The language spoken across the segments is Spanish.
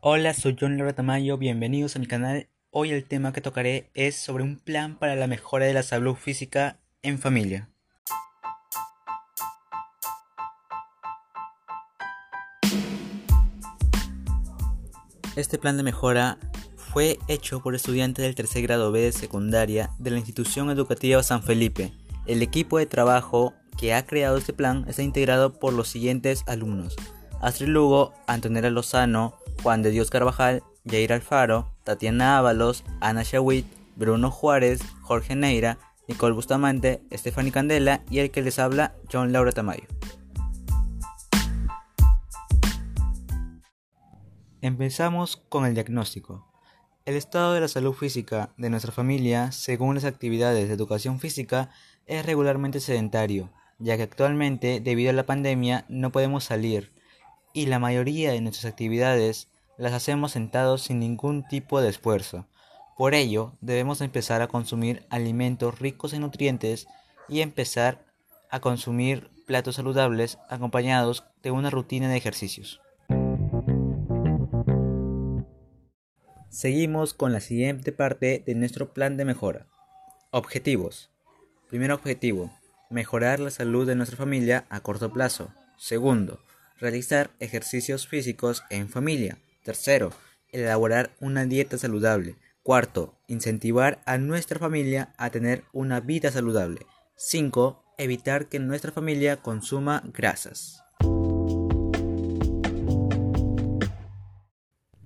Hola, soy John Laura Tamayo, bienvenidos a mi canal. Hoy el tema que tocaré es sobre un plan para la mejora de la salud física en familia. Este plan de mejora fue hecho por estudiantes del tercer grado B de secundaria de la institución educativa San Felipe. El equipo de trabajo que ha creado este plan está integrado por los siguientes alumnos. Astrid Lugo, Antonella Lozano, Juan de Dios Carvajal, Jair Alfaro, Tatiana Ábalos, Ana Shawit, Bruno Juárez, Jorge Neira, Nicole Bustamante, Stephanie Candela y el que les habla, John Laura Tamayo. Empezamos con el diagnóstico. El estado de la salud física de nuestra familia, según las actividades de educación física, es regularmente sedentario, ya que actualmente, debido a la pandemia, no podemos salir, y la mayoría de nuestras actividades las hacemos sentados sin ningún tipo de esfuerzo. Por ello, debemos empezar a consumir alimentos ricos en nutrientes y empezar a consumir platos saludables acompañados de una rutina de ejercicios. Seguimos con la siguiente parte de nuestro plan de mejora. Objetivos. Primer objetivo, mejorar la salud de nuestra familia a corto plazo. Segundo, realizar ejercicios físicos en familia. Tercero, elaborar una dieta saludable. Cuarto, incentivar a nuestra familia a tener una vida saludable. 5. Evitar que nuestra familia consuma grasas.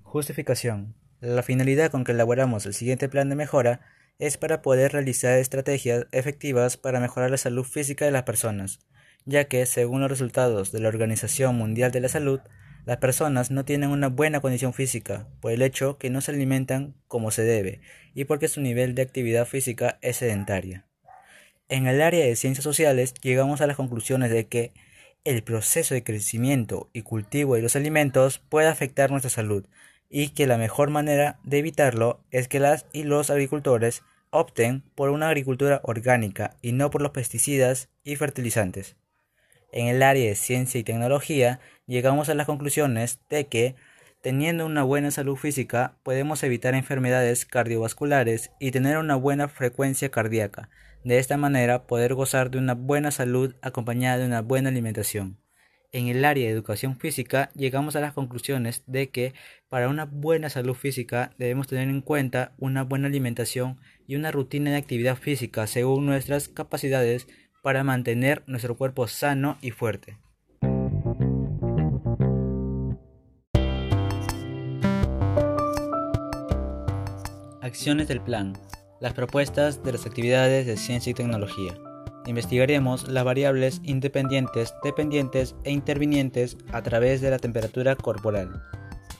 Justificación. La finalidad con que elaboramos el siguiente plan de mejora es para poder realizar estrategias efectivas para mejorar la salud física de las personas, ya que, según los resultados de la Organización Mundial de la Salud, las personas no tienen una buena condición física por el hecho que no se alimentan como se debe y porque su nivel de actividad física es sedentaria. En el área de ciencias sociales llegamos a las conclusiones de que el proceso de crecimiento y cultivo de los alimentos puede afectar nuestra salud y que la mejor manera de evitarlo es que las y los agricultores opten por una agricultura orgánica y no por los pesticidas y fertilizantes. En el área de ciencia y tecnología llegamos a las conclusiones de que teniendo una buena salud física podemos evitar enfermedades cardiovasculares y tener una buena frecuencia cardíaca. De esta manera poder gozar de una buena salud acompañada de una buena alimentación. En el área de educación física llegamos a las conclusiones de que para una buena salud física debemos tener en cuenta una buena alimentación y una rutina de actividad física según nuestras capacidades para mantener nuestro cuerpo sano y fuerte. Acciones del plan. Las propuestas de las actividades de ciencia y tecnología. Investigaremos las variables independientes, dependientes e intervinientes a través de la temperatura corporal.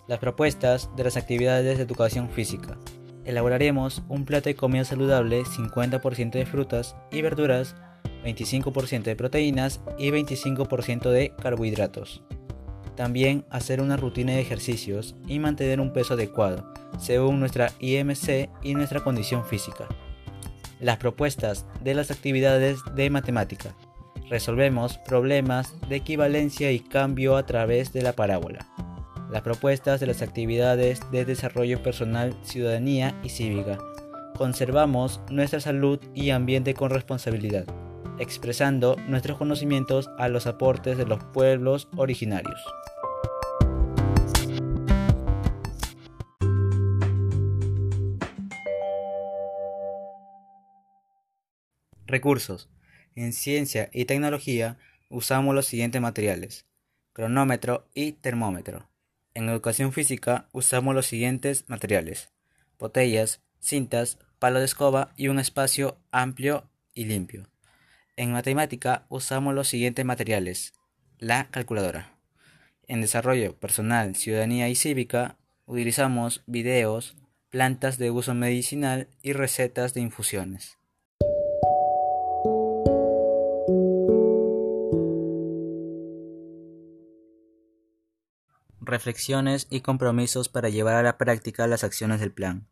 Las propuestas de las actividades de educación física. Elaboraremos un plato de comida saludable 50% de frutas y verduras 25% de proteínas y 25% de carbohidratos. También hacer una rutina de ejercicios y mantener un peso adecuado, según nuestra IMC y nuestra condición física. Las propuestas de las actividades de matemática. Resolvemos problemas de equivalencia y cambio a través de la parábola. Las propuestas de las actividades de desarrollo personal, ciudadanía y cívica. Conservamos nuestra salud y ambiente con responsabilidad expresando nuestros conocimientos a los aportes de los pueblos originarios. Recursos. En ciencia y tecnología usamos los siguientes materiales. Cronómetro y termómetro. En educación física usamos los siguientes materiales. Botellas, cintas, palo de escoba y un espacio amplio y limpio. En matemática usamos los siguientes materiales. La calculadora. En desarrollo personal, ciudadanía y cívica utilizamos videos, plantas de uso medicinal y recetas de infusiones. Reflexiones y compromisos para llevar a la práctica las acciones del plan.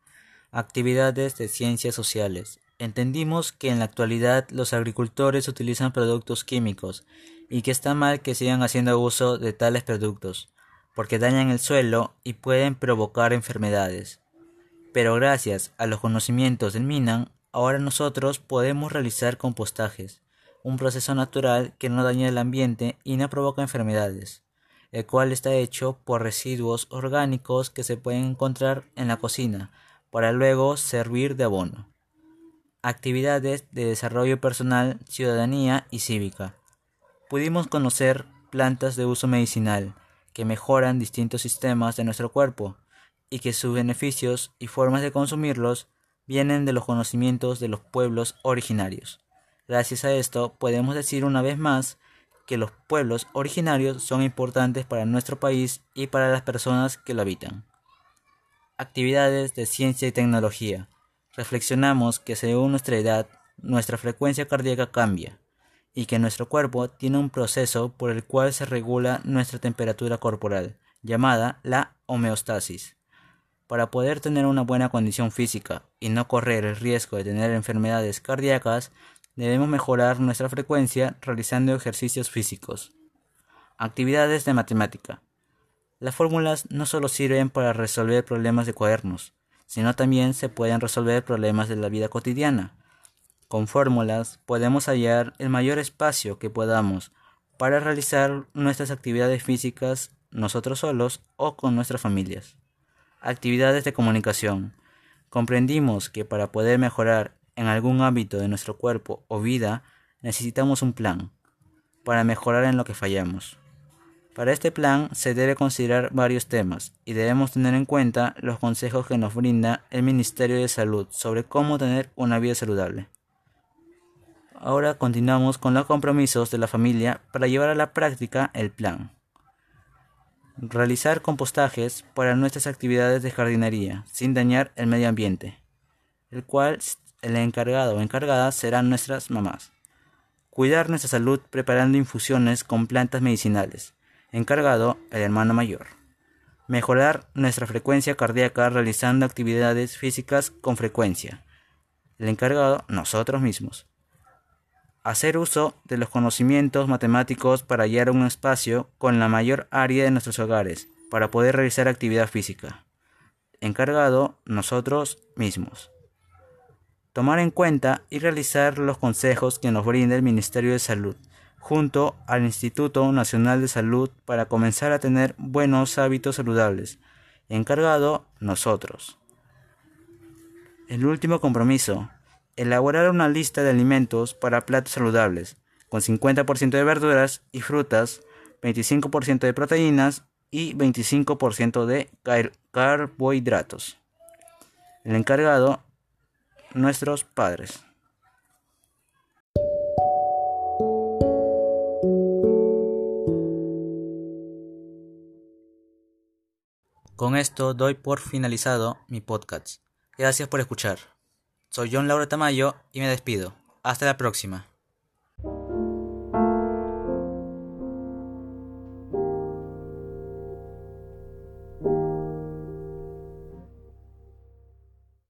Actividades de ciencias sociales. Entendimos que en la actualidad los agricultores utilizan productos químicos y que está mal que sigan haciendo uso de tales productos, porque dañan el suelo y pueden provocar enfermedades. Pero gracias a los conocimientos del Minan, ahora nosotros podemos realizar compostajes, un proceso natural que no daña el ambiente y no provoca enfermedades, el cual está hecho por residuos orgánicos que se pueden encontrar en la cocina, para luego servir de abono. Actividades de desarrollo personal, ciudadanía y cívica. Pudimos conocer plantas de uso medicinal que mejoran distintos sistemas de nuestro cuerpo y que sus beneficios y formas de consumirlos vienen de los conocimientos de los pueblos originarios. Gracias a esto podemos decir una vez más que los pueblos originarios son importantes para nuestro país y para las personas que lo habitan. Actividades de ciencia y tecnología. Reflexionamos que según nuestra edad, nuestra frecuencia cardíaca cambia y que nuestro cuerpo tiene un proceso por el cual se regula nuestra temperatura corporal, llamada la homeostasis. Para poder tener una buena condición física y no correr el riesgo de tener enfermedades cardíacas, debemos mejorar nuestra frecuencia realizando ejercicios físicos. Actividades de matemática. Las fórmulas no solo sirven para resolver problemas de cuadernos, sino también se pueden resolver problemas de la vida cotidiana. Con fórmulas podemos hallar el mayor espacio que podamos para realizar nuestras actividades físicas nosotros solos o con nuestras familias. Actividades de comunicación. Comprendimos que para poder mejorar en algún ámbito de nuestro cuerpo o vida necesitamos un plan para mejorar en lo que fallamos. Para este plan se debe considerar varios temas y debemos tener en cuenta los consejos que nos brinda el Ministerio de Salud sobre cómo tener una vida saludable. Ahora continuamos con los compromisos de la familia para llevar a la práctica el plan. Realizar compostajes para nuestras actividades de jardinería sin dañar el medio ambiente, el cual el encargado o encargada serán nuestras mamás. Cuidar nuestra salud preparando infusiones con plantas medicinales encargado el hermano mayor. Mejorar nuestra frecuencia cardíaca realizando actividades físicas con frecuencia. El encargado nosotros mismos. Hacer uso de los conocimientos matemáticos para hallar un espacio con la mayor área de nuestros hogares para poder realizar actividad física. Encargado nosotros mismos. Tomar en cuenta y realizar los consejos que nos brinda el Ministerio de Salud junto al Instituto Nacional de Salud para comenzar a tener buenos hábitos saludables. Encargado nosotros. El último compromiso. Elaborar una lista de alimentos para platos saludables, con 50% de verduras y frutas, 25% de proteínas y 25% de carbohidratos. El encargado, nuestros padres. Con esto doy por finalizado mi podcast. Gracias por escuchar. Soy John Laura Tamayo y me despido. Hasta la próxima.